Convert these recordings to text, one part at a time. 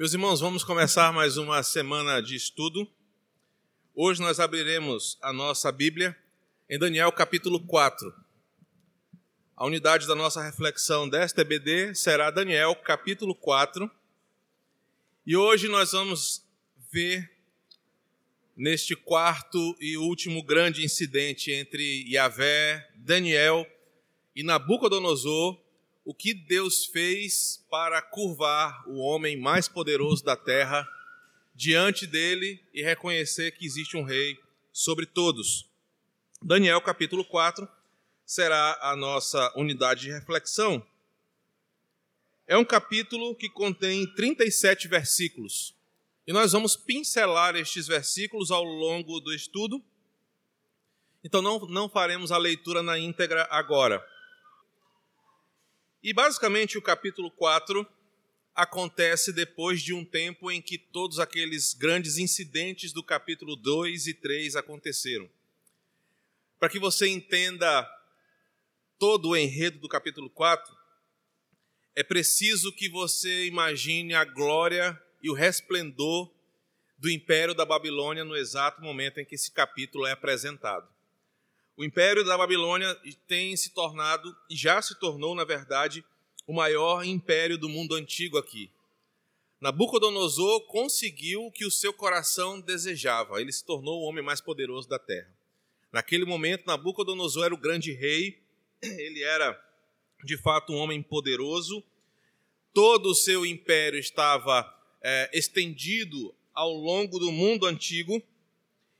Meus irmãos, vamos começar mais uma semana de estudo. Hoje nós abriremos a nossa Bíblia em Daniel capítulo 4. A unidade da nossa reflexão desta EBD será Daniel capítulo 4. E hoje nós vamos ver neste quarto e último grande incidente entre Yahvé, Daniel e Nabucodonosor, o que Deus fez para curvar o homem mais poderoso da terra diante dele e reconhecer que existe um rei sobre todos. Daniel capítulo 4 será a nossa unidade de reflexão. É um capítulo que contém 37 versículos. E nós vamos pincelar estes versículos ao longo do estudo. Então não, não faremos a leitura na íntegra agora. E basicamente o capítulo 4 acontece depois de um tempo em que todos aqueles grandes incidentes do capítulo 2 e 3 aconteceram. Para que você entenda todo o enredo do capítulo 4, é preciso que você imagine a glória e o resplendor do império da Babilônia no exato momento em que esse capítulo é apresentado. O Império da Babilônia tem se tornado, e já se tornou, na verdade, o maior império do mundo antigo aqui. Nabucodonosor conseguiu o que o seu coração desejava. Ele se tornou o homem mais poderoso da terra. Naquele momento, Nabucodonosor era o grande rei. Ele era, de fato, um homem poderoso. Todo o seu império estava é, estendido ao longo do mundo antigo.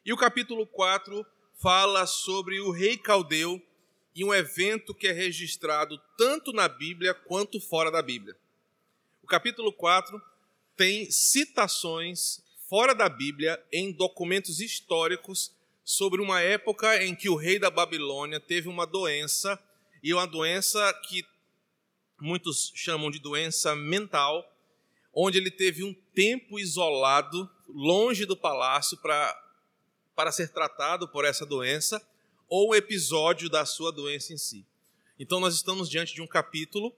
E o capítulo 4 fala sobre o rei caldeu e um evento que é registrado tanto na Bíblia quanto fora da Bíblia. O capítulo 4 tem citações fora da Bíblia em documentos históricos sobre uma época em que o rei da Babilônia teve uma doença, e uma doença que muitos chamam de doença mental, onde ele teve um tempo isolado, longe do palácio, para para ser tratado por essa doença ou o episódio da sua doença em si. Então, nós estamos diante de um capítulo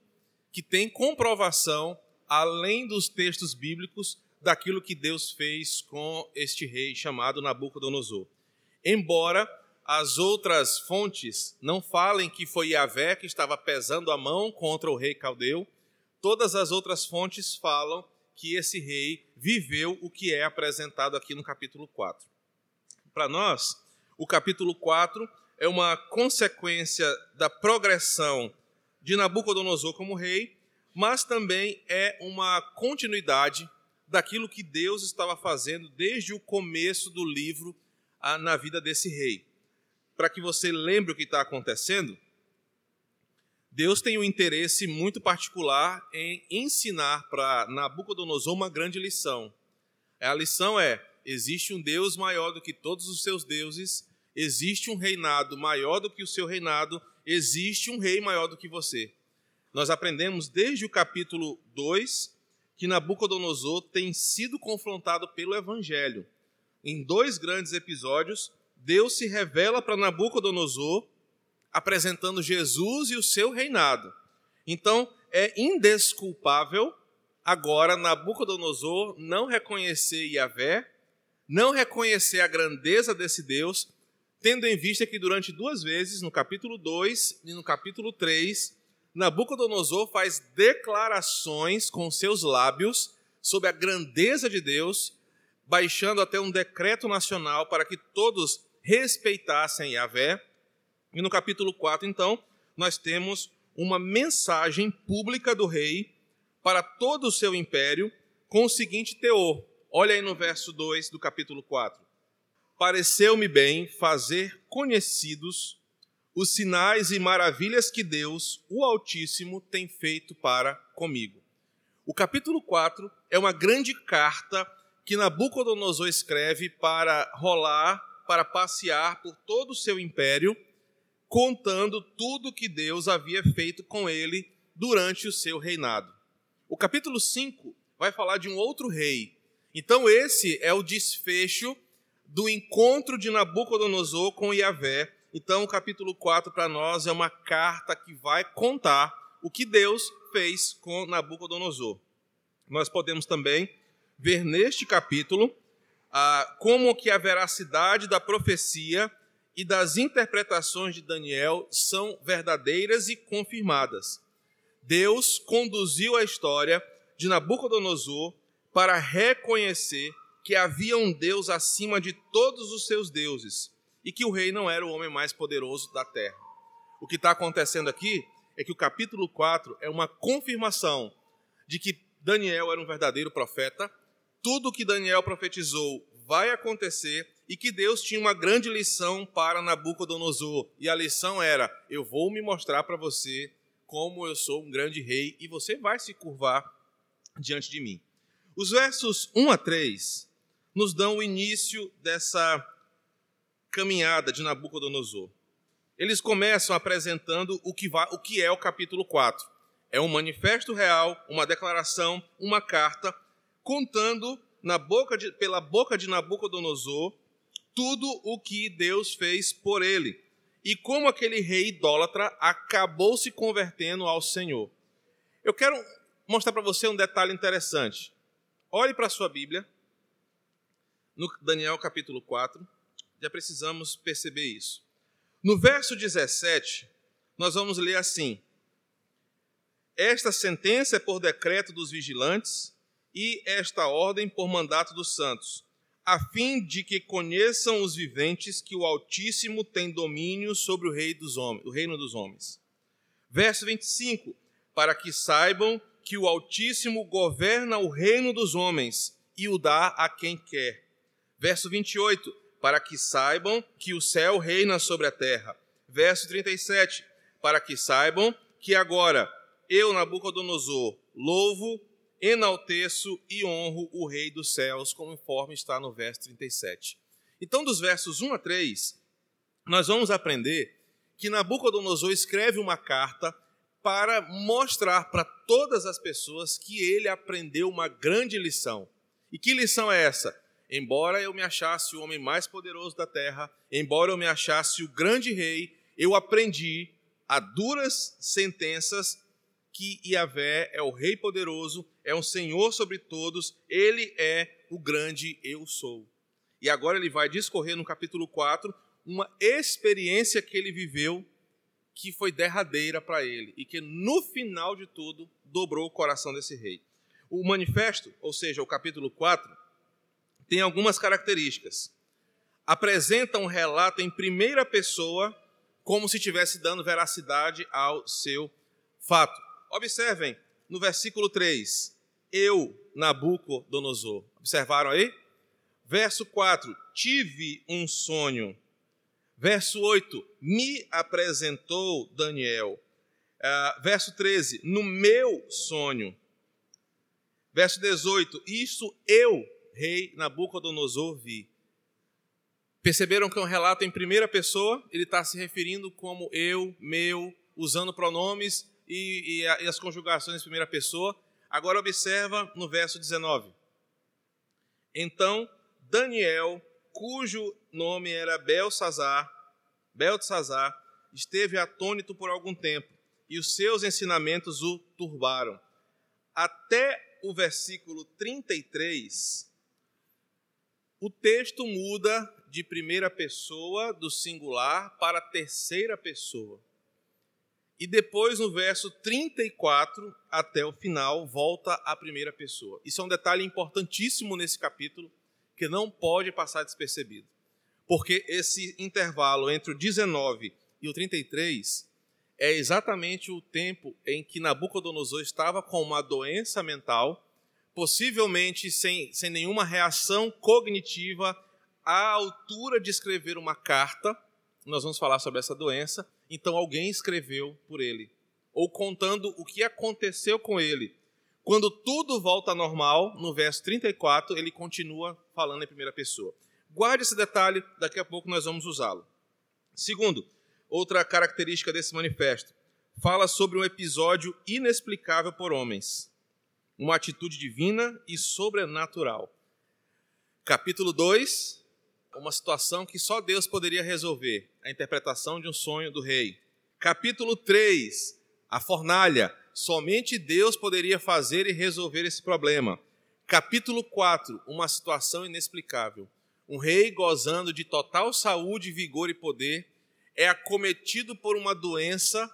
que tem comprovação, além dos textos bíblicos, daquilo que Deus fez com este rei chamado Nabucodonosor. Embora as outras fontes não falem que foi Yahvé que estava pesando a mão contra o rei caldeu, todas as outras fontes falam que esse rei viveu o que é apresentado aqui no capítulo 4 para nós, o capítulo 4 é uma consequência da progressão de Nabucodonosor como rei, mas também é uma continuidade daquilo que Deus estava fazendo desde o começo do livro na vida desse rei. Para que você lembre o que está acontecendo, Deus tem um interesse muito particular em ensinar para Nabucodonosor uma grande lição. A lição é: existe um Deus maior do que todos os seus deuses, existe um reinado maior do que o seu reinado, existe um rei maior do que você. Nós aprendemos desde o capítulo 2 que Nabucodonosor tem sido confrontado pelo evangelho. Em dois grandes episódios, Deus se revela para Nabucodonosor apresentando Jesus e o seu reinado. Então, é indesculpável agora Nabucodonosor não reconhecer Yahvé não reconhecer a grandeza desse Deus, tendo em vista que durante duas vezes, no capítulo 2 e no capítulo 3, Nabucodonosor faz declarações com seus lábios sobre a grandeza de Deus, baixando até um decreto nacional para que todos respeitassem Yahvé. E no capítulo 4, então, nós temos uma mensagem pública do rei para todo o seu império com o seguinte teor: Olha aí no verso 2 do capítulo 4. Pareceu-me bem fazer conhecidos os sinais e maravilhas que Deus, o Altíssimo, tem feito para comigo. O capítulo 4 é uma grande carta que Nabucodonosor escreve para rolar, para passear por todo o seu império, contando tudo que Deus havia feito com ele durante o seu reinado. O capítulo 5 vai falar de um outro rei, então, esse é o desfecho do encontro de Nabucodonosor com Yahvé. Então, o capítulo 4 para nós é uma carta que vai contar o que Deus fez com Nabucodonosor. Nós podemos também ver neste capítulo ah, como que a veracidade da profecia e das interpretações de Daniel são verdadeiras e confirmadas. Deus conduziu a história de Nabucodonosor para reconhecer que havia um Deus acima de todos os seus deuses e que o rei não era o homem mais poderoso da terra. O que está acontecendo aqui é que o capítulo 4 é uma confirmação de que Daniel era um verdadeiro profeta, tudo o que Daniel profetizou vai acontecer e que Deus tinha uma grande lição para Nabucodonosor. E a lição era: eu vou me mostrar para você como eu sou um grande rei e você vai se curvar diante de mim. Os versos 1 a 3 nos dão o início dessa caminhada de Nabucodonosor. Eles começam apresentando o que, vai, o que é o capítulo 4. É um manifesto real, uma declaração, uma carta, contando boca de, pela boca de Nabucodonosor tudo o que Deus fez por ele e como aquele rei idólatra acabou se convertendo ao Senhor. Eu quero mostrar para você um detalhe interessante. Olhe para a sua Bíblia, no Daniel capítulo 4, já precisamos perceber isso. No verso 17, nós vamos ler assim: Esta sentença é por decreto dos vigilantes e esta ordem por mandato dos santos a fim de que conheçam os viventes que o Altíssimo tem domínio sobre o, rei dos homens, o reino dos homens. Verso 25: Para que saibam que o Altíssimo governa o reino dos homens e o dá a quem quer. Verso 28: Para que saibam que o céu reina sobre a terra. Verso 37: Para que saibam que agora eu, Nabucodonosor, louvo enalteço e honro o Rei dos céus, conforme está no verso 37. Então, dos versos 1 a 3, nós vamos aprender que Nabucodonosor escreve uma carta para mostrar para todas as pessoas que ele aprendeu uma grande lição. E que lição é essa? Embora eu me achasse o homem mais poderoso da terra, embora eu me achasse o grande rei, eu aprendi a duras sentenças que Yahvé é o Rei poderoso, é um Senhor sobre todos, ele é o grande eu sou. E agora ele vai discorrer no capítulo 4 uma experiência que ele viveu que foi derradeira para ele e que no final de tudo dobrou o coração desse rei. O manifesto, ou seja, o capítulo 4, tem algumas características. Apresenta um relato em primeira pessoa, como se estivesse dando veracidade ao seu fato. Observem no versículo 3, eu, Nabucodonosor. Observaram aí? Verso 4, tive um sonho. Verso 8, me apresentou Daniel. Uh, verso 13, no meu sonho. Verso 18, isso eu, rei Nabucodonosor, vi. Perceberam que é um relato em primeira pessoa, ele está se referindo como eu, meu, usando pronomes e, e, e as conjugações em primeira pessoa. Agora observa no verso 19. Então Daniel, cujo nome era Belsazar, Beltesazar, esteve atônito por algum tempo, e os seus ensinamentos o turbaram. Até o versículo 33, o texto muda de primeira pessoa do singular para terceira pessoa. E depois, no verso 34 até o final, volta à primeira pessoa. Isso é um detalhe importantíssimo nesse capítulo, que não pode passar despercebido. Porque esse intervalo entre o 19 e o 33 é exatamente o tempo em que Nabucodonosor estava com uma doença mental, possivelmente sem, sem nenhuma reação cognitiva à altura de escrever uma carta. Nós vamos falar sobre essa doença então alguém escreveu por ele, ou contando o que aconteceu com ele. Quando tudo volta ao normal, no verso 34, ele continua falando em primeira pessoa. Guarde esse detalhe, daqui a pouco nós vamos usá-lo. Segundo, outra característica desse manifesto, fala sobre um episódio inexplicável por homens, uma atitude divina e sobrenatural. Capítulo 2, uma situação que só Deus poderia resolver, a interpretação de um sonho do rei. Capítulo 3, a fornalha, somente Deus poderia fazer e resolver esse problema. Capítulo 4, uma situação inexplicável. Um rei gozando de total saúde, vigor e poder é acometido por uma doença,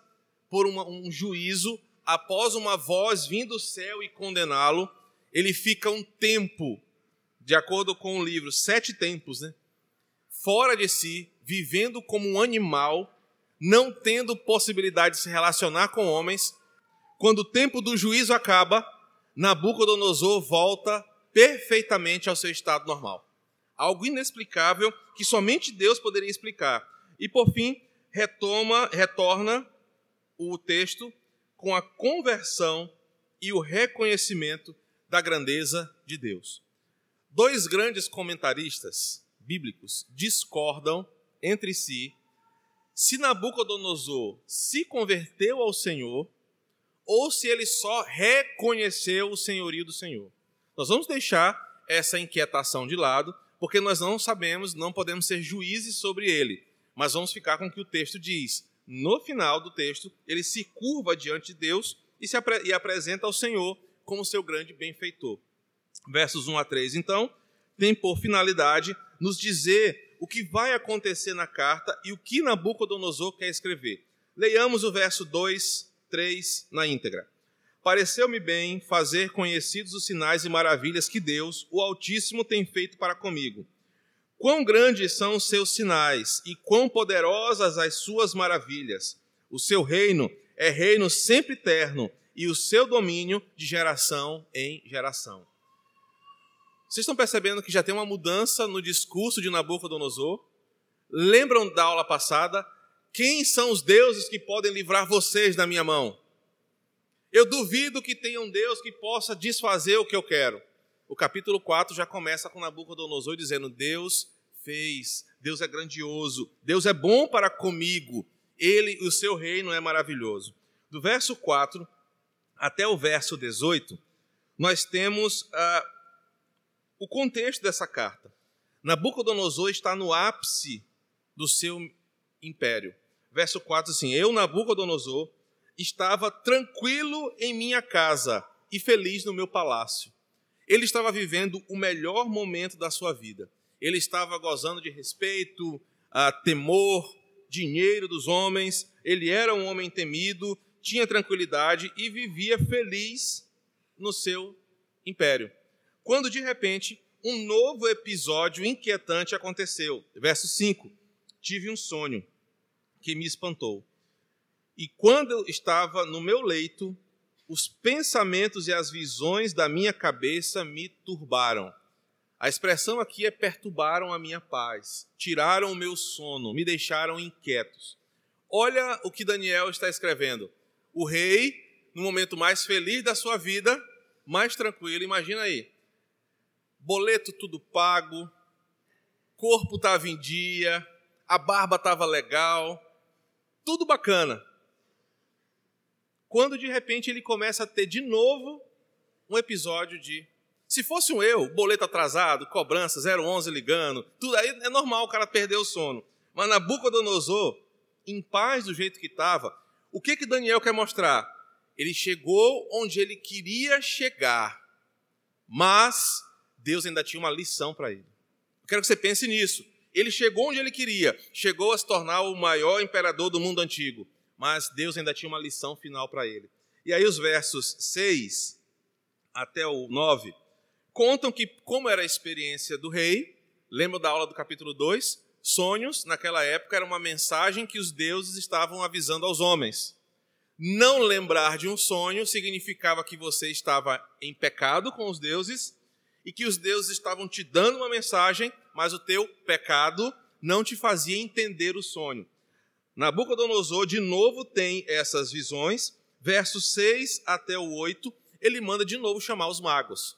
por uma, um juízo, após uma voz vindo do céu e condená-lo, ele fica um tempo, de acordo com o livro, sete tempos, né? fora de si, vivendo como um animal, não tendo possibilidade de se relacionar com homens. Quando o tempo do juízo acaba, Nabucodonosor volta perfeitamente ao seu estado normal. Algo inexplicável que somente Deus poderia explicar. E por fim, retoma, retorna o texto com a conversão e o reconhecimento da grandeza de Deus. Dois grandes comentaristas bíblicos discordam entre si se Nabucodonosor se converteu ao Senhor ou se ele só reconheceu o senhorio do Senhor. Nós vamos deixar essa inquietação de lado, porque nós não sabemos, não podemos ser juízes sobre ele, mas vamos ficar com o que o texto diz. No final do texto, ele se curva diante de Deus e, se apre e apresenta ao Senhor como seu grande benfeitor. Versos 1 a 3, então, tem por finalidade nos dizer o que vai acontecer na carta e o que Nabucodonosor quer escrever. Leiamos o verso 2, 3 na íntegra. Pareceu-me bem fazer conhecidos os sinais e maravilhas que Deus, o Altíssimo, tem feito para comigo. Quão grandes são os seus sinais e quão poderosas as suas maravilhas. O seu reino é reino sempre eterno e o seu domínio de geração em geração. Vocês estão percebendo que já tem uma mudança no discurso de Nabucodonosor? Lembram da aula passada? Quem são os deuses que podem livrar vocês da minha mão? Eu duvido que tenha um Deus que possa desfazer o que eu quero. O capítulo 4 já começa com Nabucodonosor dizendo: Deus fez, Deus é grandioso, Deus é bom para comigo, ele, o seu reino é maravilhoso. Do verso 4 até o verso 18, nós temos. Ah, o contexto dessa carta. Nabucodonosor está no ápice do seu império. Verso 4 assim: Eu, Nabucodonosor, estava tranquilo em minha casa e feliz no meu palácio. Ele estava vivendo o melhor momento da sua vida. Ele estava gozando de respeito, temor, dinheiro dos homens. Ele era um homem temido, tinha tranquilidade e vivia feliz no seu império quando de repente um novo episódio inquietante aconteceu. Verso 5: Tive um sonho que me espantou. E quando eu estava no meu leito, os pensamentos e as visões da minha cabeça me turbaram. A expressão aqui é perturbaram a minha paz, tiraram o meu sono, me deixaram inquietos. Olha o que Daniel está escrevendo. O rei, no momento mais feliz da sua vida, mais tranquilo, imagina aí, boleto tudo pago, corpo estava em dia, a barba estava legal, tudo bacana. Quando de repente ele começa a ter de novo um episódio de. Se fosse um eu, boleto atrasado, cobrança, 011 ligando, tudo aí é normal o cara perder o sono. Mas Nabucodonosor, em paz do jeito que estava, o que que Daniel quer mostrar? Ele chegou onde ele queria chegar, mas Deus ainda tinha uma lição para ele. Eu quero que você pense nisso. Ele chegou onde ele queria, chegou a se tornar o maior imperador do mundo antigo, mas Deus ainda tinha uma lição final para ele. E aí os versos 6 até o 9 contam que como era a experiência do rei, lembra da aula do capítulo 2? Sonhos, naquela época, era uma mensagem que os deuses estavam avisando aos homens. Não lembrar de um sonho significava que você estava em pecado com os deuses e que os deuses estavam te dando uma mensagem, mas o teu pecado não te fazia entender o sonho. Nabucodonosor, de novo, tem essas visões, versos 6 até o 8, ele manda de novo chamar os magos.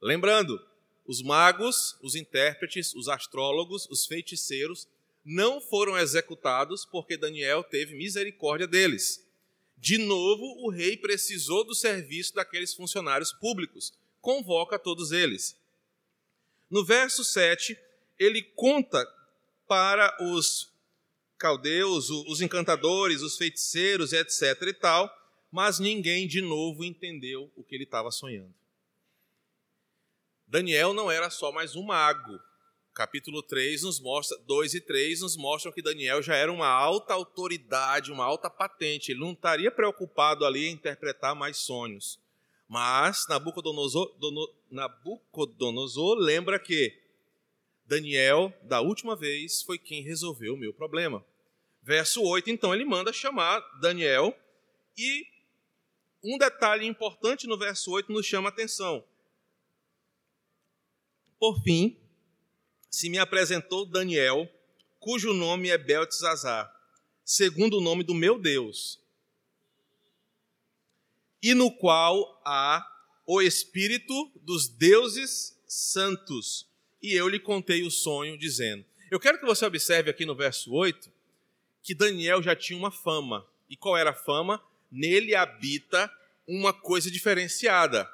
Lembrando, os magos, os intérpretes, os astrólogos, os feiticeiros, não foram executados porque Daniel teve misericórdia deles. De novo, o rei precisou do serviço daqueles funcionários públicos convoca todos eles. No verso 7, ele conta para os caldeus, os encantadores, os feiticeiros, etc. e tal, mas ninguém de novo entendeu o que ele estava sonhando. Daniel não era só mais um mago. Capítulo 3 nos mostra, 2 e 3 nos mostram que Daniel já era uma alta autoridade, uma alta patente. Ele não estaria preocupado ali em interpretar mais sonhos. Mas Nabucodonosor, Nabucodonosor lembra que Daniel, da última vez, foi quem resolveu o meu problema. Verso 8, então, ele manda chamar Daniel e um detalhe importante no verso 8 nos chama a atenção. Por fim, se me apresentou Daniel, cujo nome é Beltesazar, segundo o nome do meu Deus, e no qual há o espírito dos deuses santos. E eu lhe contei o sonho, dizendo: Eu quero que você observe aqui no verso 8 que Daniel já tinha uma fama. E qual era a fama? Nele habita uma coisa diferenciada.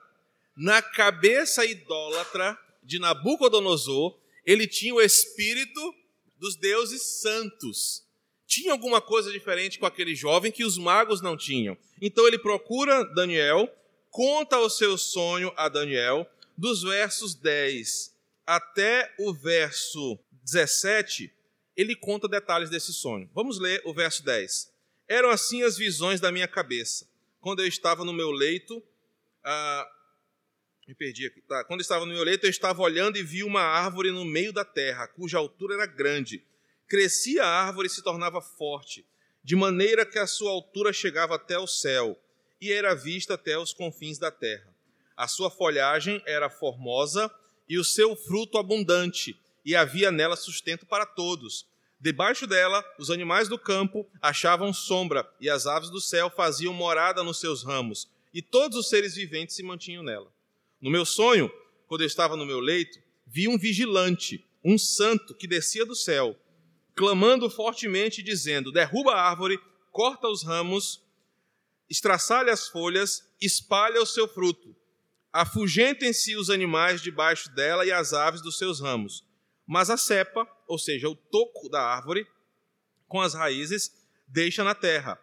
Na cabeça idólatra de Nabucodonosor, ele tinha o espírito dos deuses santos. Tinha alguma coisa diferente com aquele jovem que os magos não tinham. Então ele procura Daniel, conta o seu sonho a Daniel, dos versos 10 até o verso 17, ele conta detalhes desse sonho. Vamos ler o verso 10. Eram assim as visões da minha cabeça. Quando eu estava no meu leito, ah, me perdi aqui. Tá. Quando eu estava no meu leito, eu estava olhando e vi uma árvore no meio da terra, cuja altura era grande. Crescia a árvore e se tornava forte, de maneira que a sua altura chegava até o céu e era vista até os confins da terra. A sua folhagem era formosa e o seu fruto abundante, e havia nela sustento para todos. Debaixo dela, os animais do campo achavam sombra, e as aves do céu faziam morada nos seus ramos, e todos os seres viventes se mantinham nela. No meu sonho, quando eu estava no meu leito, vi um vigilante, um santo que descia do céu, clamando fortemente, dizendo: Derruba a árvore, corta os ramos, estraçalha as folhas, espalha o seu fruto. Afugentem-se os animais debaixo dela e as aves dos seus ramos. Mas a cepa, ou seja, o toco da árvore, com as raízes, deixa na terra,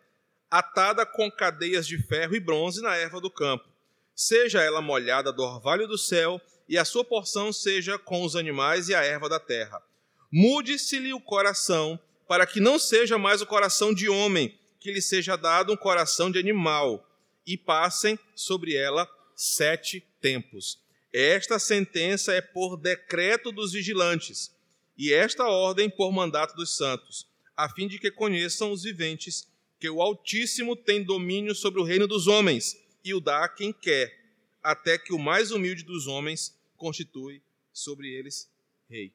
atada com cadeias de ferro e bronze na erva do campo seja ela molhada do orvalho do céu, e a sua porção seja com os animais e a erva da terra. Mude-se-lhe o coração, para que não seja mais o coração de homem, que lhe seja dado um coração de animal, e passem sobre ela sete tempos. Esta sentença é por decreto dos vigilantes, e esta ordem por mandato dos santos, a fim de que conheçam os viventes que o Altíssimo tem domínio sobre o reino dos homens e o dá a quem quer, até que o mais humilde dos homens constitui sobre eles rei.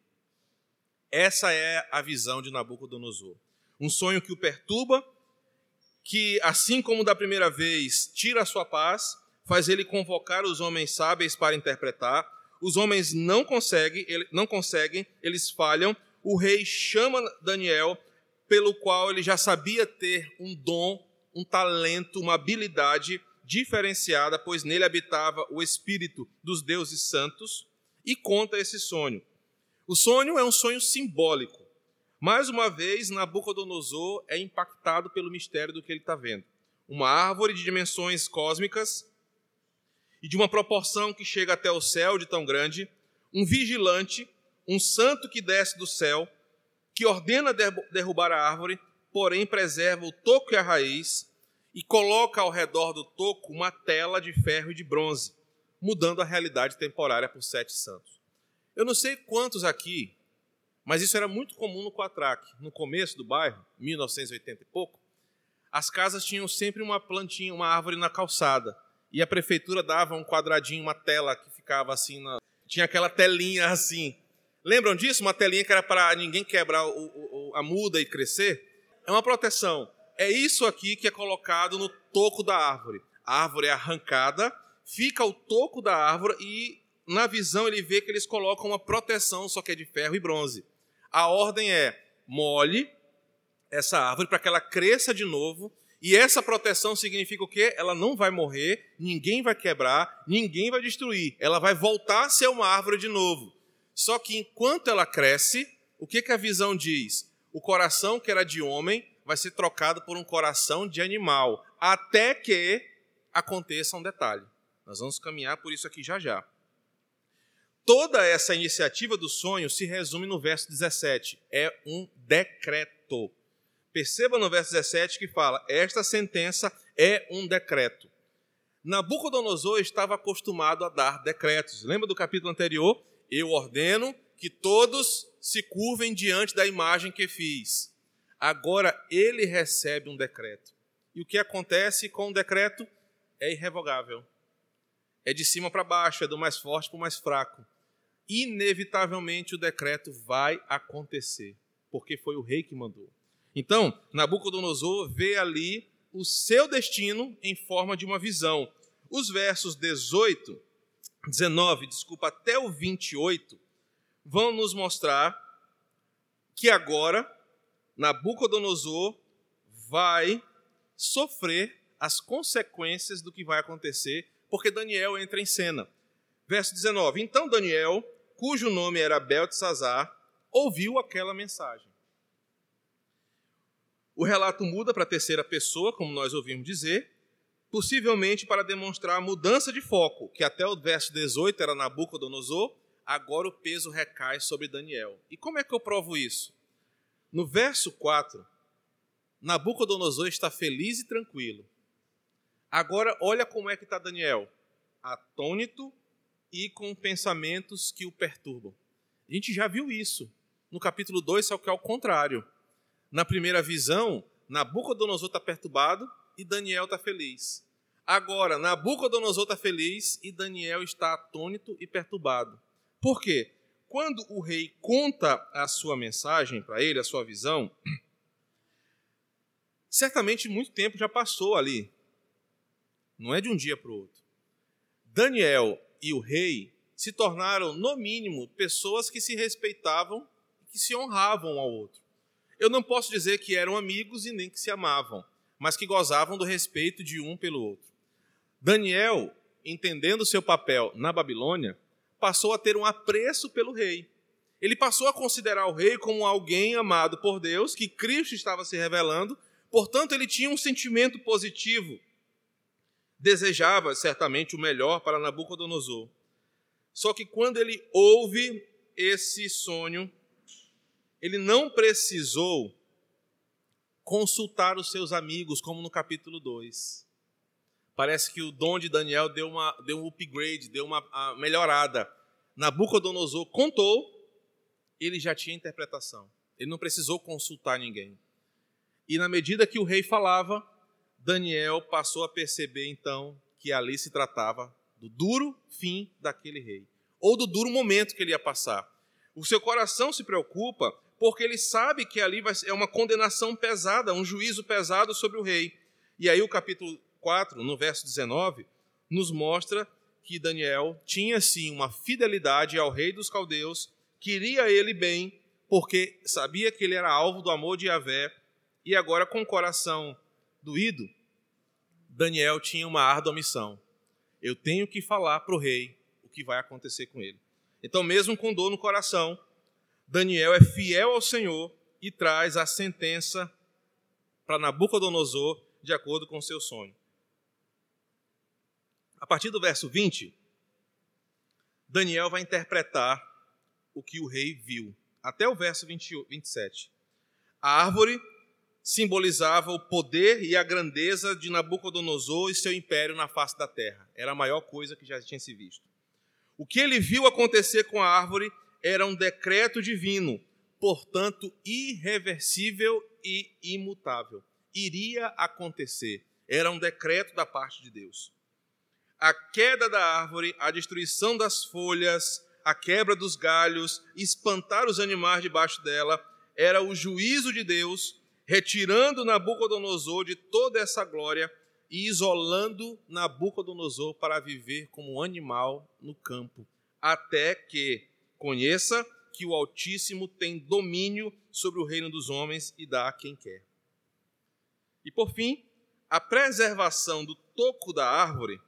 Essa é a visão de Nabucodonosor. Um sonho que o perturba, que, assim como da primeira vez, tira a sua paz, faz ele convocar os homens sábios para interpretar. Os homens não conseguem, não conseguem, eles falham. O rei chama Daniel, pelo qual ele já sabia ter um dom, um talento, uma habilidade diferenciada, pois nele habitava o espírito dos deuses santos, e conta esse sonho. O sonho é um sonho simbólico. Mais uma vez, Nabucodonosor é impactado pelo mistério do que ele está vendo. Uma árvore de dimensões cósmicas e de uma proporção que chega até o céu de tão grande, um vigilante, um santo que desce do céu, que ordena derrubar a árvore, porém preserva o toco e a raiz, e coloca ao redor do toco uma tela de ferro e de bronze, mudando a realidade temporária por sete santos. Eu não sei quantos aqui, mas isso era muito comum no Quatraque. No começo do bairro, 1980 e pouco, as casas tinham sempre uma plantinha, uma árvore na calçada. E a prefeitura dava um quadradinho, uma tela que ficava assim, na... tinha aquela telinha assim. Lembram disso? Uma telinha que era para ninguém quebrar o, o, a muda e crescer? É uma proteção é isso aqui que é colocado no toco da árvore. A árvore é arrancada, fica o toco da árvore e na visão ele vê que eles colocam uma proteção, só que é de ferro e bronze. A ordem é: molhe essa árvore para que ela cresça de novo. E essa proteção significa o quê? Ela não vai morrer, ninguém vai quebrar, ninguém vai destruir. Ela vai voltar a ser uma árvore de novo. Só que enquanto ela cresce, o que, que a visão diz? O coração que era de homem vai ser trocado por um coração de animal, até que aconteça um detalhe. Nós vamos caminhar por isso aqui já já. Toda essa iniciativa do sonho se resume no verso 17. É um decreto. Perceba no verso 17 que fala: Esta sentença é um decreto. Nabucodonosor estava acostumado a dar decretos. Lembra do capítulo anterior? Eu ordeno que todos se curvem diante da imagem que fiz. Agora ele recebe um decreto. E o que acontece com o decreto é irrevogável. É de cima para baixo, é do mais forte para o mais fraco. Inevitavelmente o decreto vai acontecer, porque foi o rei que mandou. Então, Nabucodonosor vê ali o seu destino em forma de uma visão. Os versos 18, 19, desculpa, até o 28 vão nos mostrar que agora Nabucodonosor vai sofrer as consequências do que vai acontecer, porque Daniel entra em cena. Verso 19: Então Daniel, cujo nome era Beltesazar, ouviu aquela mensagem. O relato muda para a terceira pessoa, como nós ouvimos dizer, possivelmente para demonstrar a mudança de foco, que até o verso 18 era Nabucodonosor, agora o peso recai sobre Daniel. E como é que eu provo isso? No verso 4, Nabucodonosor está feliz e tranquilo. Agora, olha como é que está Daniel: atônito e com pensamentos que o perturbam. A gente já viu isso no capítulo 2, só que é o contrário. Na primeira visão, Nabucodonosor está perturbado e Daniel está feliz. Agora, Nabucodonosor está feliz e Daniel está atônito e perturbado. Por quê? Quando o rei conta a sua mensagem para ele, a sua visão, certamente muito tempo já passou ali. Não é de um dia para o outro. Daniel e o rei se tornaram, no mínimo, pessoas que se respeitavam e que se honravam ao outro. Eu não posso dizer que eram amigos e nem que se amavam, mas que gozavam do respeito de um pelo outro. Daniel, entendendo seu papel na Babilônia, passou a ter um apreço pelo rei. Ele passou a considerar o rei como alguém amado por Deus, que Cristo estava se revelando, portanto, ele tinha um sentimento positivo. Desejava certamente o melhor para Nabucodonosor. Só que quando ele ouve esse sonho, ele não precisou consultar os seus amigos, como no capítulo 2. Parece que o dom de Daniel deu, uma, deu um upgrade, deu uma melhorada. Nabucodonosor contou, ele já tinha interpretação. Ele não precisou consultar ninguém. E na medida que o rei falava, Daniel passou a perceber então que ali se tratava do duro fim daquele rei, ou do duro momento que ele ia passar. O seu coração se preocupa porque ele sabe que ali é uma condenação pesada, um juízo pesado sobre o rei. E aí o capítulo 4, no verso 19, nos mostra que Daniel tinha sim uma fidelidade ao rei dos caldeus, queria ele bem, porque sabia que ele era alvo do amor de Yahvé, e agora com o coração doído, Daniel tinha uma árdua missão. Eu tenho que falar para o rei o que vai acontecer com ele. Então, mesmo com dor no coração, Daniel é fiel ao Senhor e traz a sentença para Nabucodonosor de acordo com seu sonho. A partir do verso 20, Daniel vai interpretar o que o rei viu, até o verso 20, 27. A árvore simbolizava o poder e a grandeza de Nabucodonosor e seu império na face da terra. Era a maior coisa que já tinha se visto. O que ele viu acontecer com a árvore era um decreto divino, portanto, irreversível e imutável. Iria acontecer. Era um decreto da parte de Deus. A queda da árvore, a destruição das folhas, a quebra dos galhos, espantar os animais debaixo dela, era o juízo de Deus, retirando Nabucodonosor de toda essa glória e isolando Nabucodonosor para viver como um animal no campo, até que Conheça que o Altíssimo tem domínio sobre o reino dos homens e dá a quem quer. E por fim, a preservação do toco da árvore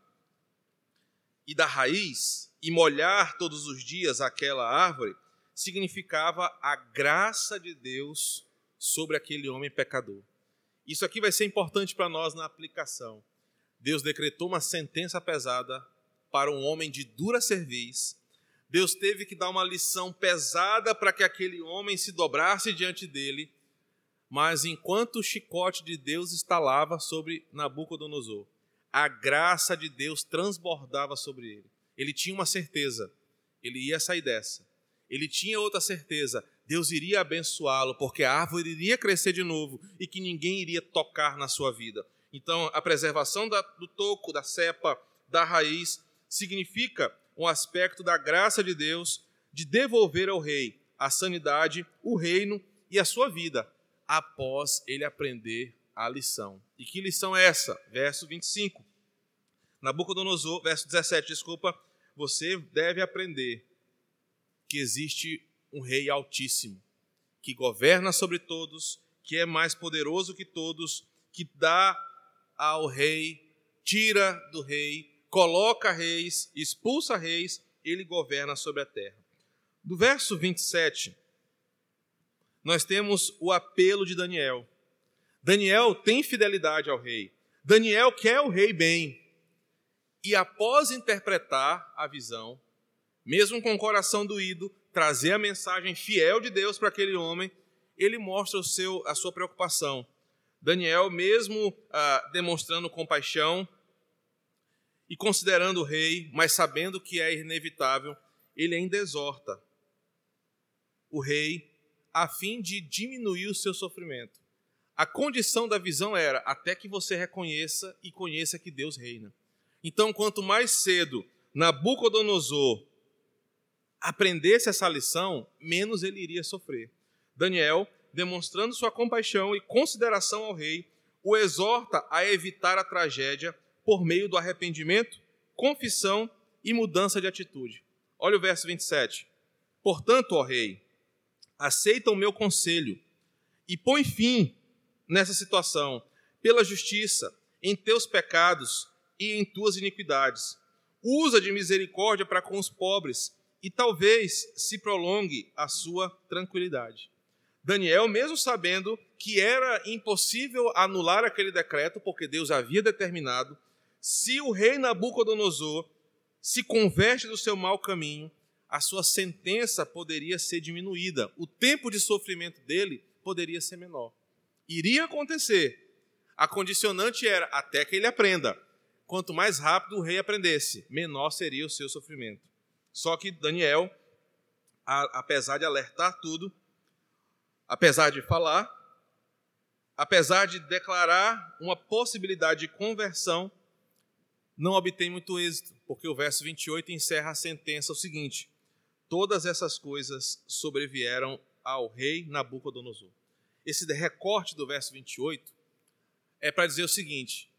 e da raiz e molhar todos os dias aquela árvore significava a graça de Deus sobre aquele homem pecador. Isso aqui vai ser importante para nós na aplicação. Deus decretou uma sentença pesada para um homem de dura cerviz Deus teve que dar uma lição pesada para que aquele homem se dobrasse diante dele, mas enquanto o chicote de Deus estalava sobre Nabucodonosor, a graça de Deus transbordava sobre ele. Ele tinha uma certeza, ele ia sair dessa. Ele tinha outra certeza, Deus iria abençoá-lo, porque a árvore iria crescer de novo e que ninguém iria tocar na sua vida. Então, a preservação da, do toco, da cepa, da raiz, significa um aspecto da graça de Deus de devolver ao rei a sanidade, o reino e a sua vida, após ele aprender a lição. E que lição é essa? Verso 25. Nabucodonosor, verso 17, desculpa, você deve aprender que existe um rei altíssimo, que governa sobre todos, que é mais poderoso que todos, que dá ao rei, tira do rei, coloca reis, expulsa reis, ele governa sobre a terra. Do verso 27, nós temos o apelo de Daniel. Daniel tem fidelidade ao rei. Daniel quer o rei bem. E após interpretar a visão, mesmo com o coração doído, trazer a mensagem fiel de Deus para aquele homem, ele mostra o seu, a sua preocupação. Daniel, mesmo ah, demonstrando compaixão e considerando o rei, mas sabendo que é inevitável, ele ainda exorta o rei a fim de diminuir o seu sofrimento. A condição da visão era até que você reconheça e conheça que Deus reina. Então, quanto mais cedo Nabucodonosor aprendesse essa lição, menos ele iria sofrer. Daniel, demonstrando sua compaixão e consideração ao rei, o exorta a evitar a tragédia por meio do arrependimento, confissão e mudança de atitude. Olha o verso 27. Portanto, ó rei, aceita o meu conselho e põe fim nessa situação pela justiça, em teus pecados e em tuas iniquidades. Usa de misericórdia para com os pobres e talvez se prolongue a sua tranquilidade. Daniel, mesmo sabendo que era impossível anular aquele decreto, porque Deus havia determinado, se o rei Nabucodonosor se converte do seu mau caminho, a sua sentença poderia ser diminuída, o tempo de sofrimento dele poderia ser menor. Iria acontecer. A condicionante era até que ele aprenda. Quanto mais rápido o rei aprendesse, menor seria o seu sofrimento. Só que Daniel, apesar de alertar tudo, apesar de falar, apesar de declarar uma possibilidade de conversão, não obtém muito êxito, porque o verso 28 encerra a sentença o seguinte: Todas essas coisas sobrevieram ao rei Nabucodonosor. Esse recorte do verso 28 é para dizer o seguinte: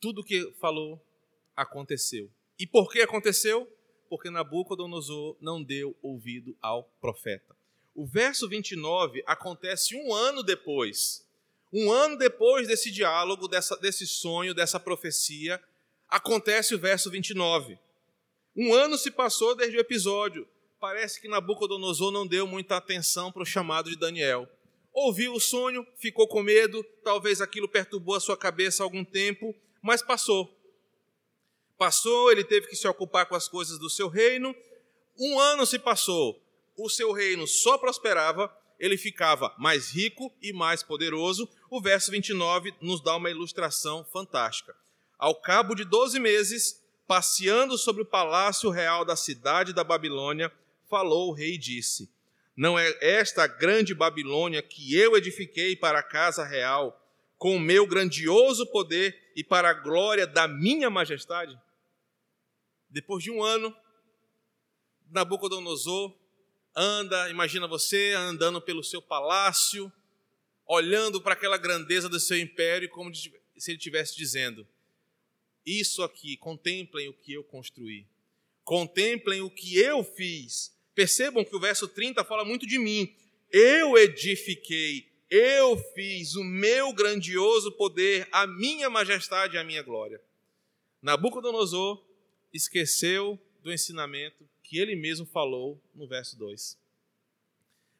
tudo que falou aconteceu. E por que aconteceu? porque Nabucodonosor não deu ouvido ao profeta. O verso 29 acontece um ano depois. Um ano depois desse diálogo, dessa, desse sonho, dessa profecia, acontece o verso 29. Um ano se passou desde o episódio. Parece que Nabucodonosor não deu muita atenção para o chamado de Daniel. Ouviu o sonho, ficou com medo, talvez aquilo perturbou a sua cabeça algum tempo, mas passou. Passou, ele teve que se ocupar com as coisas do seu reino. Um ano se passou, o seu reino só prosperava, ele ficava mais rico e mais poderoso. O verso 29 nos dá uma ilustração fantástica. Ao cabo de 12 meses, passeando sobre o palácio real da cidade da Babilônia, falou o rei e disse: Não é esta a grande Babilônia que eu edifiquei para a casa real, com o meu grandioso poder e para a glória da minha majestade? Depois de um ano, Nabucodonosor anda, imagina você andando pelo seu palácio, olhando para aquela grandeza do seu império, como se ele estivesse dizendo: Isso aqui, contemplem o que eu construí, contemplem o que eu fiz. Percebam que o verso 30 fala muito de mim. Eu edifiquei, eu fiz o meu grandioso poder, a minha majestade e a minha glória. Nabucodonosor esqueceu do ensinamento que ele mesmo falou no verso 2.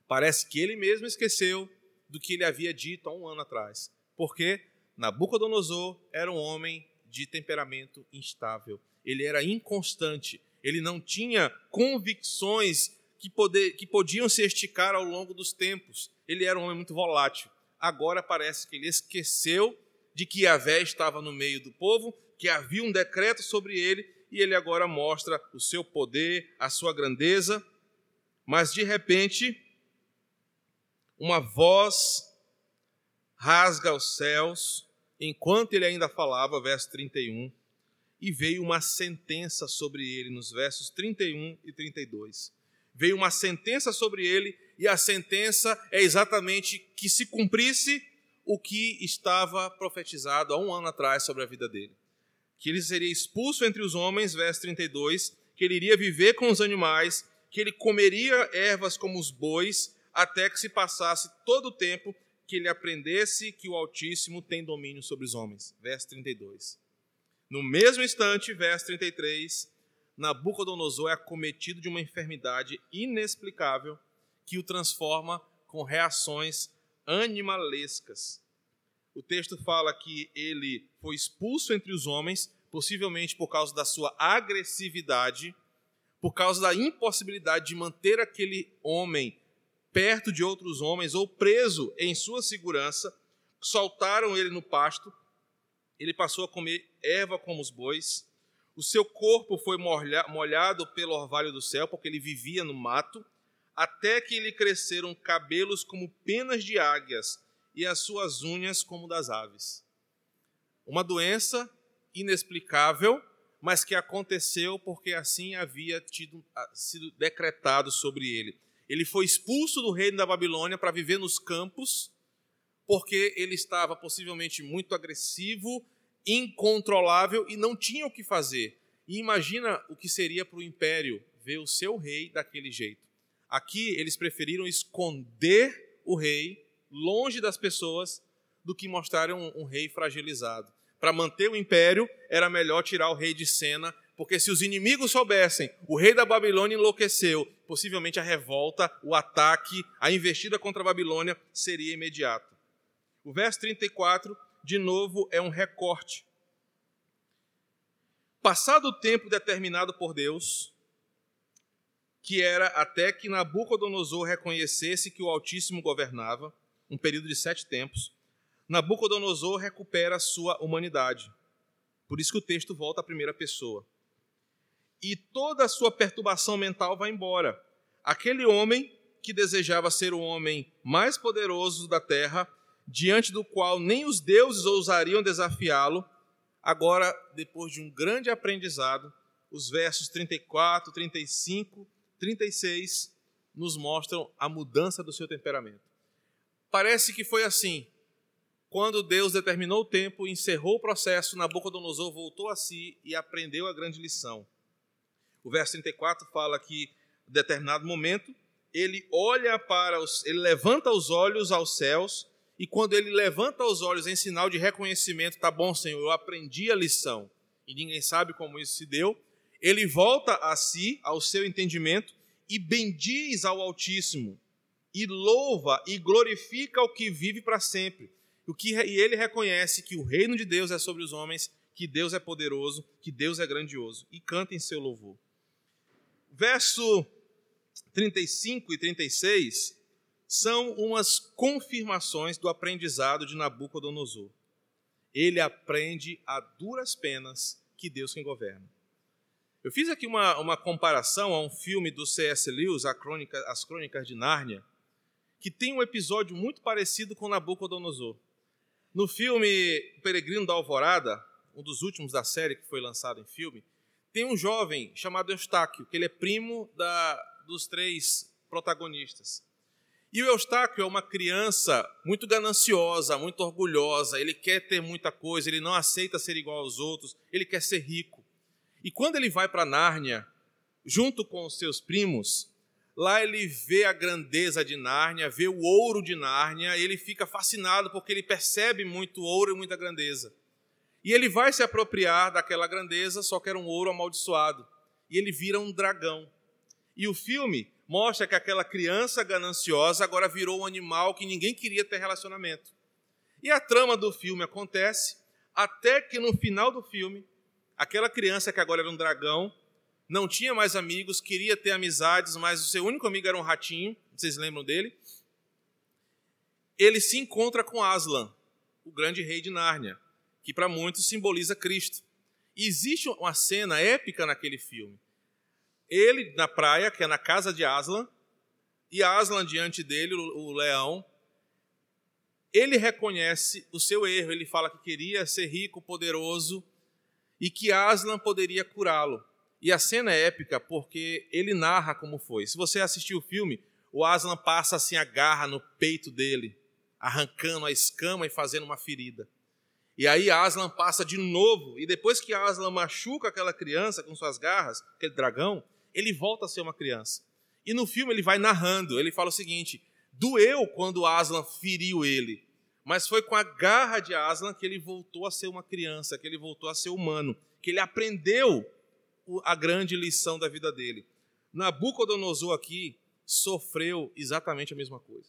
Parece que ele mesmo esqueceu do que ele havia dito há um ano atrás. Porque Nabucodonosor era um homem de temperamento instável. Ele era inconstante. ele não tinha convicções que, poder, que podiam se esticar ao longo dos tempos. Ele era um homem muito volátil. Agora parece que ele esqueceu de que Yahvé estava no meio do povo, que havia um decreto sobre ele, e ele agora mostra o seu poder, a sua grandeza, mas de repente, uma voz rasga os céus, enquanto ele ainda falava, verso 31, e veio uma sentença sobre ele, nos versos 31 e 32. Veio uma sentença sobre ele, e a sentença é exatamente que se cumprisse o que estava profetizado há um ano atrás sobre a vida dele. Que ele seria expulso entre os homens, verso 32, que ele iria viver com os animais, que ele comeria ervas como os bois, até que se passasse todo o tempo que ele aprendesse que o Altíssimo tem domínio sobre os homens. Verso 32. No mesmo instante, verso 33, Nabucodonosor é acometido de uma enfermidade inexplicável que o transforma com reações animalescas. O texto fala que ele foi expulso entre os homens, possivelmente por causa da sua agressividade, por causa da impossibilidade de manter aquele homem perto de outros homens ou preso em sua segurança, soltaram ele no pasto, ele passou a comer erva como os bois, o seu corpo foi molhado pelo orvalho do céu, porque ele vivia no mato, até que lhe cresceram cabelos como penas de águias e as suas unhas como das aves. Uma doença inexplicável, mas que aconteceu porque assim havia tido, sido decretado sobre ele. Ele foi expulso do reino da Babilônia para viver nos campos, porque ele estava possivelmente muito agressivo, incontrolável e não tinha o que fazer. E imagina o que seria para o império ver o seu rei daquele jeito. Aqui eles preferiram esconder o rei longe das pessoas do que mostrar um, um rei fragilizado. Para manter o império, era melhor tirar o rei de cena porque se os inimigos soubessem, o rei da Babilônia enlouqueceu, possivelmente a revolta, o ataque, a investida contra a Babilônia seria imediato. O verso 34, de novo, é um recorte. Passado o tempo determinado por Deus, que era até que Nabucodonosor reconhecesse que o Altíssimo governava, um período de sete tempos, Nabucodonosor recupera sua humanidade. Por isso que o texto volta à primeira pessoa e toda a sua perturbação mental vai embora. Aquele homem que desejava ser o homem mais poderoso da terra, diante do qual nem os deuses ousariam desafiá-lo, agora, depois de um grande aprendizado, os versos 34, 35, 36 nos mostram a mudança do seu temperamento. Parece que foi assim. Quando Deus determinou o tempo, encerrou o processo, Nabucodonosor voltou a si e aprendeu a grande lição. O verso 34 fala que, em determinado momento, ele olha para os, ele levanta os olhos aos céus, e quando ele levanta os olhos em sinal de reconhecimento, tá bom, Senhor, eu aprendi a lição, e ninguém sabe como isso se deu, ele volta a si, ao seu entendimento, e bendiz ao Altíssimo, e louva e glorifica o que vive para sempre. O que, e ele reconhece que o reino de Deus é sobre os homens, que Deus é poderoso, que Deus é grandioso, e canta em seu louvor. Verso 35 e 36 são umas confirmações do aprendizado de Nabucodonosor. Ele aprende a duras penas que Deus quem governa. Eu fiz aqui uma, uma comparação a um filme do C.S. Lewis, Crônica, As Crônicas de Nárnia, que tem um episódio muito parecido com Nabucodonosor. No filme Peregrino da Alvorada, um dos últimos da série que foi lançado em filme, tem um jovem chamado Eustáquio, que ele é primo da, dos três protagonistas. E o Eustáquio é uma criança muito gananciosa, muito orgulhosa, ele quer ter muita coisa, ele não aceita ser igual aos outros, ele quer ser rico. E quando ele vai para Nárnia, junto com os seus primos, lá ele vê a grandeza de Nárnia, vê o ouro de Nárnia, e ele fica fascinado porque ele percebe muito ouro e muita grandeza. E ele vai se apropriar daquela grandeza, só que era um ouro amaldiçoado. E ele vira um dragão. E o filme mostra que aquela criança gananciosa agora virou um animal que ninguém queria ter relacionamento. E a trama do filme acontece até que no final do filme, aquela criança que agora era um dragão não tinha mais amigos, queria ter amizades, mas o seu único amigo era um ratinho, vocês lembram dele? Ele se encontra com Aslan, o grande rei de Nárnia, que para muitos simboliza Cristo. E existe uma cena épica naquele filme. Ele na praia, que é na casa de Aslan, e Aslan diante dele, o leão, ele reconhece o seu erro, ele fala que queria ser rico, poderoso e que Aslan poderia curá-lo. E a cena é épica porque ele narra como foi. Se você assistiu o filme, o Aslan passa assim a garra no peito dele, arrancando a escama e fazendo uma ferida. E aí Aslan passa de novo, e depois que Aslan machuca aquela criança com suas garras, aquele dragão, ele volta a ser uma criança. E no filme ele vai narrando, ele fala o seguinte: doeu quando Aslan feriu ele, mas foi com a garra de Aslan que ele voltou a ser uma criança, que ele voltou a ser humano, que ele aprendeu a grande lição da vida dele. Nabucodonosor aqui sofreu exatamente a mesma coisa.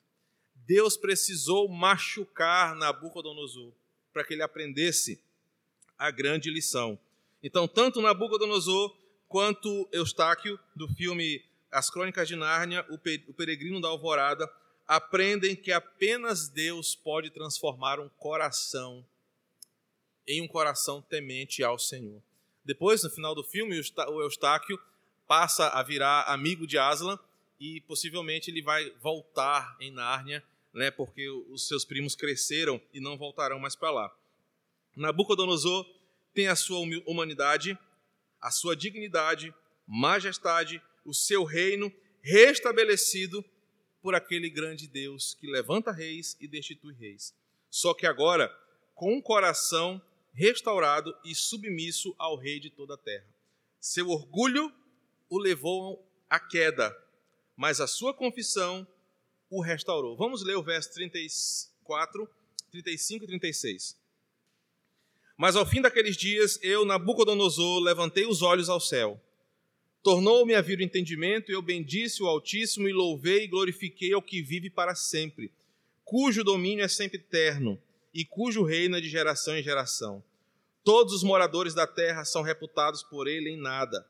Deus precisou machucar Nabucodonosor para que ele aprendesse a grande lição. Então, tanto Nabucodonosor quanto Eustáquio, do filme As Crônicas de Nárnia, O Peregrino da Alvorada, aprendem que apenas Deus pode transformar um coração em um coração temente ao Senhor. Depois, no final do filme, o Eustáquio passa a virar amigo de Aslan e possivelmente ele vai voltar em Nárnia, né, porque os seus primos cresceram e não voltarão mais para lá. Nabucodonosor tem a sua humanidade, a sua dignidade, majestade, o seu reino restabelecido por aquele grande Deus que levanta reis e destitui reis. Só que agora, com um coração restaurado e submisso ao rei de toda a terra. Seu orgulho o levou à queda, mas a sua confissão o restaurou. Vamos ler o verso 34, 35 e 36. Mas ao fim daqueles dias, eu, Nabucodonosor, levantei os olhos ao céu Tornou-me a vir o entendimento, e eu bendisse o Altíssimo e louvei e glorifiquei ao que vive para sempre, cujo domínio é sempre eterno e cujo reino é de geração em geração. Todos os moradores da terra são reputados por ele em nada.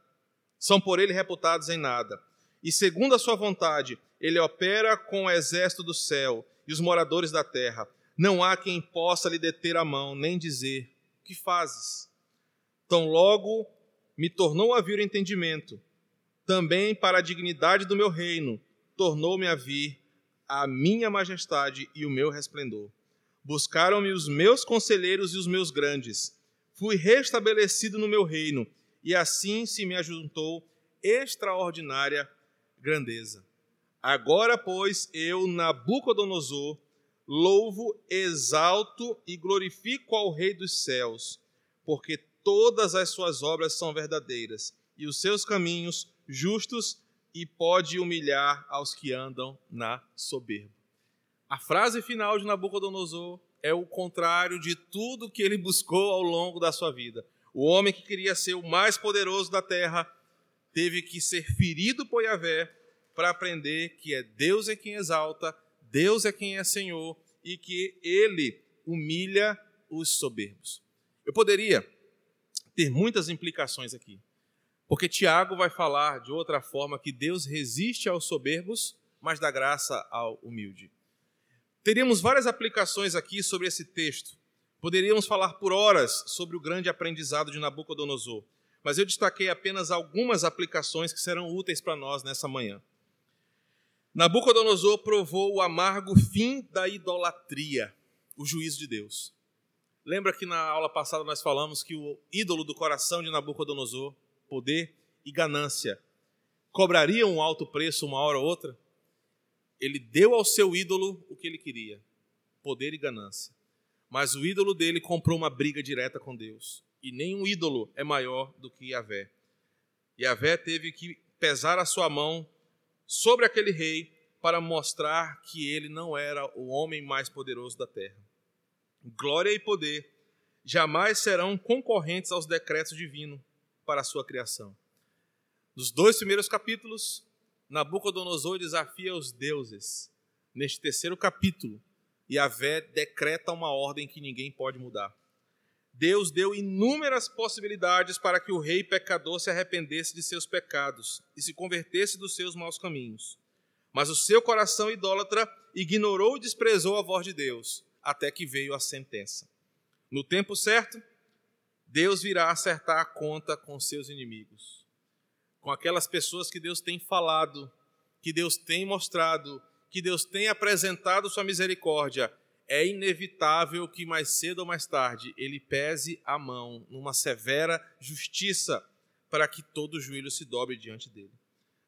São por ele reputados em nada. E segundo a sua vontade, ele opera com o exército do céu e os moradores da terra. Não há quem possa lhe deter a mão, nem dizer: O que fazes? Tão logo me tornou a vir o entendimento. Também para a dignidade do meu reino, tornou-me a vir a minha majestade e o meu resplendor. Buscaram-me os meus conselheiros e os meus grandes. Fui restabelecido no meu reino, e assim se me ajuntou extraordinária grandeza. Agora, pois, eu, Nabucodonosor, louvo, exalto e glorifico ao Rei dos céus, porque todas as suas obras são verdadeiras, e os seus caminhos justos, e pode humilhar aos que andam na soberba. A frase final de Nabucodonosor é o contrário de tudo que ele buscou ao longo da sua vida. O homem que queria ser o mais poderoso da terra teve que ser ferido por Yahvé para aprender que é Deus é quem exalta, Deus é quem é Senhor e que ele humilha os soberbos. Eu poderia ter muitas implicações aqui. Porque Tiago vai falar de outra forma que Deus resiste aos soberbos, mas dá graça ao humilde. Teríamos várias aplicações aqui sobre esse texto. Poderíamos falar por horas sobre o grande aprendizado de Nabucodonosor, mas eu destaquei apenas algumas aplicações que serão úteis para nós nessa manhã. Nabucodonosor provou o amargo fim da idolatria, o juízo de Deus. Lembra que na aula passada nós falamos que o ídolo do coração de Nabucodonosor, poder e ganância, cobraria um alto preço uma hora ou outra? Ele deu ao seu ídolo o que ele queria, poder e ganância. Mas o ídolo dele comprou uma briga direta com Deus. E nenhum ídolo é maior do que Yahvé. Yahvé teve que pesar a sua mão sobre aquele rei para mostrar que ele não era o homem mais poderoso da terra glória e poder jamais serão concorrentes aos decretos divinos para a sua criação. Nos dois primeiros capítulos, Nabucodonosor desafia os deuses. Neste terceiro capítulo, Yahvé decreta uma ordem que ninguém pode mudar. Deus deu inúmeras possibilidades para que o rei pecador se arrependesse de seus pecados e se convertesse dos seus maus caminhos. Mas o seu coração idólatra ignorou e desprezou a voz de Deus, até que veio a sentença. No tempo certo, Deus virá acertar a conta com seus inimigos, com aquelas pessoas que Deus tem falado, que Deus tem mostrado, que Deus tem apresentado sua misericórdia é inevitável que mais cedo ou mais tarde ele pese a mão numa severa justiça para que todo joelho se dobre diante dele.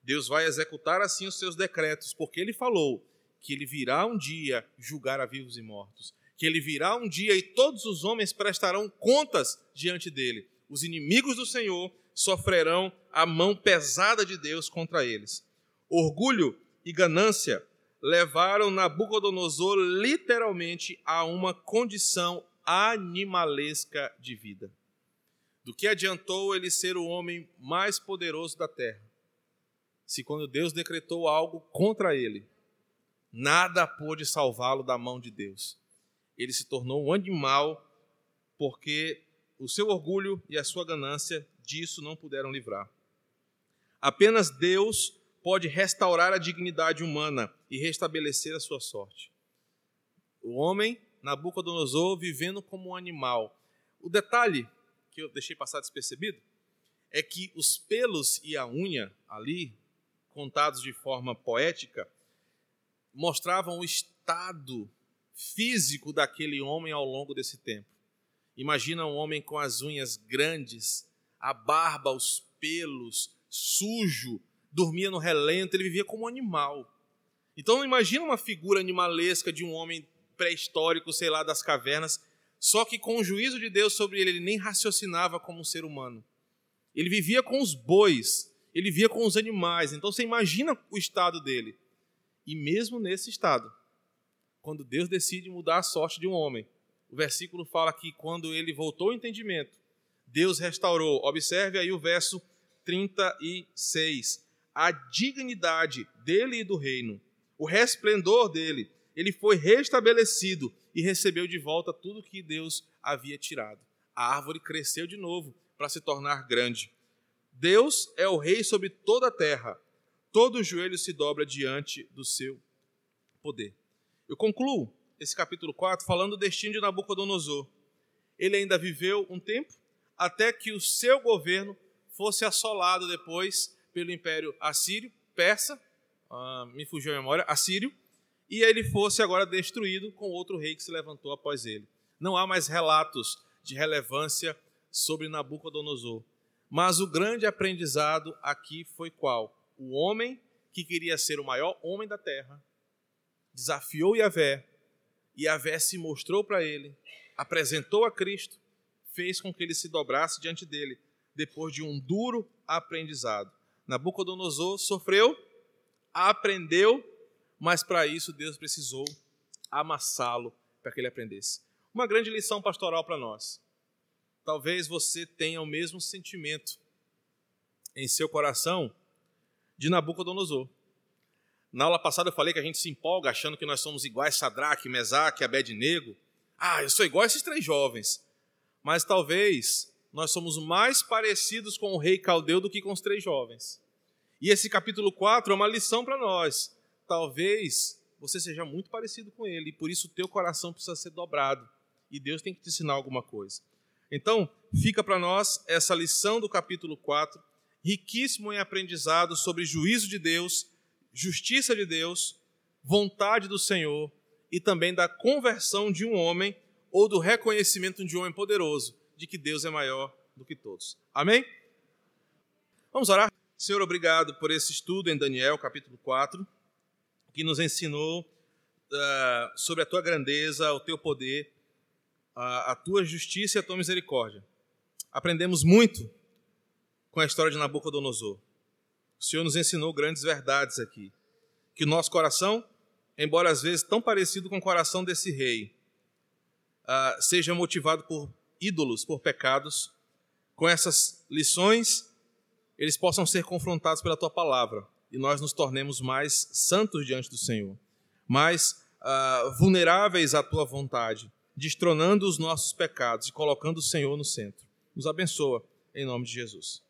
Deus vai executar assim os seus decretos, porque ele falou que ele virá um dia julgar a vivos e mortos, que ele virá um dia e todos os homens prestarão contas diante dele. Os inimigos do Senhor sofrerão a mão pesada de Deus contra eles. Orgulho e ganância levaram Nabucodonosor literalmente a uma condição animalesca de vida. Do que adiantou ele ser o homem mais poderoso da terra? Se quando Deus decretou algo contra ele, nada pôde salvá-lo da mão de Deus. Ele se tornou um animal porque o seu orgulho e a sua ganância disso não puderam livrar. Apenas Deus pode restaurar a dignidade humana e restabelecer a sua sorte. O homem, Nabucodonosor, vivendo como um animal. O detalhe que eu deixei passar despercebido é que os pelos e a unha ali, contados de forma poética, mostravam o estado físico daquele homem ao longo desse tempo. Imagina um homem com as unhas grandes, a barba, os pelos, sujo, dormia no relento, ele vivia como um animal. Então imagina uma figura animalesca de um homem pré-histórico, sei lá, das cavernas, só que com o juízo de Deus sobre ele, ele nem raciocinava como um ser humano. Ele vivia com os bois, ele vivia com os animais. Então você imagina o estado dele. E mesmo nesse estado, quando Deus decide mudar a sorte de um homem, o versículo fala que quando ele voltou ao entendimento, Deus restaurou. Observe aí o verso 36 a dignidade dele e do reino, o resplendor dele. Ele foi restabelecido e recebeu de volta tudo que Deus havia tirado. A árvore cresceu de novo para se tornar grande. Deus é o rei sobre toda a terra. Todo o joelho se dobra diante do seu poder. Eu concluo esse capítulo 4 falando do destino de Nabucodonosor. Ele ainda viveu um tempo até que o seu governo fosse assolado depois pelo Império Assírio, Persa, uh, me fugiu a memória, Assírio, e ele fosse agora destruído com outro rei que se levantou após ele. Não há mais relatos de relevância sobre Nabucodonosor. Mas o grande aprendizado aqui foi qual? O homem que queria ser o maior homem da terra desafiou Yahvé, e Yahvé se mostrou para ele, apresentou a Cristo, fez com que ele se dobrasse diante dele, depois de um duro aprendizado. Nabucodonosor sofreu, aprendeu, mas para isso Deus precisou amassá-lo para que ele aprendesse. Uma grande lição pastoral para nós. Talvez você tenha o mesmo sentimento em seu coração de Nabucodonosor. Na aula passada eu falei que a gente se empolga achando que nós somos iguais Sadraque, Mesaque, Abednego. Ah, eu sou igual a esses três jovens. Mas talvez nós somos mais parecidos com o rei caldeu do que com os três jovens. E esse capítulo 4 é uma lição para nós. Talvez você seja muito parecido com ele, e por isso o teu coração precisa ser dobrado. E Deus tem que te ensinar alguma coisa. Então, fica para nós essa lição do capítulo 4, riquíssimo em aprendizado sobre juízo de Deus, justiça de Deus, vontade do Senhor e também da conversão de um homem ou do reconhecimento de um homem poderoso de que Deus é maior do que todos. Amém? Vamos orar? Senhor, obrigado por esse estudo em Daniel, capítulo 4, que nos ensinou uh, sobre a tua grandeza, o teu poder, a, a tua justiça e a tua misericórdia. Aprendemos muito com a história de Nabucodonosor. O Senhor nos ensinou grandes verdades aqui. Que o nosso coração, embora às vezes tão parecido com o coração desse rei, uh, seja motivado por ídolos, por pecados, com essas lições, eles possam ser confrontados pela tua palavra e nós nos tornemos mais santos diante do Senhor, mais uh, vulneráveis à tua vontade, destronando os nossos pecados e colocando o Senhor no centro. Nos abençoa, em nome de Jesus.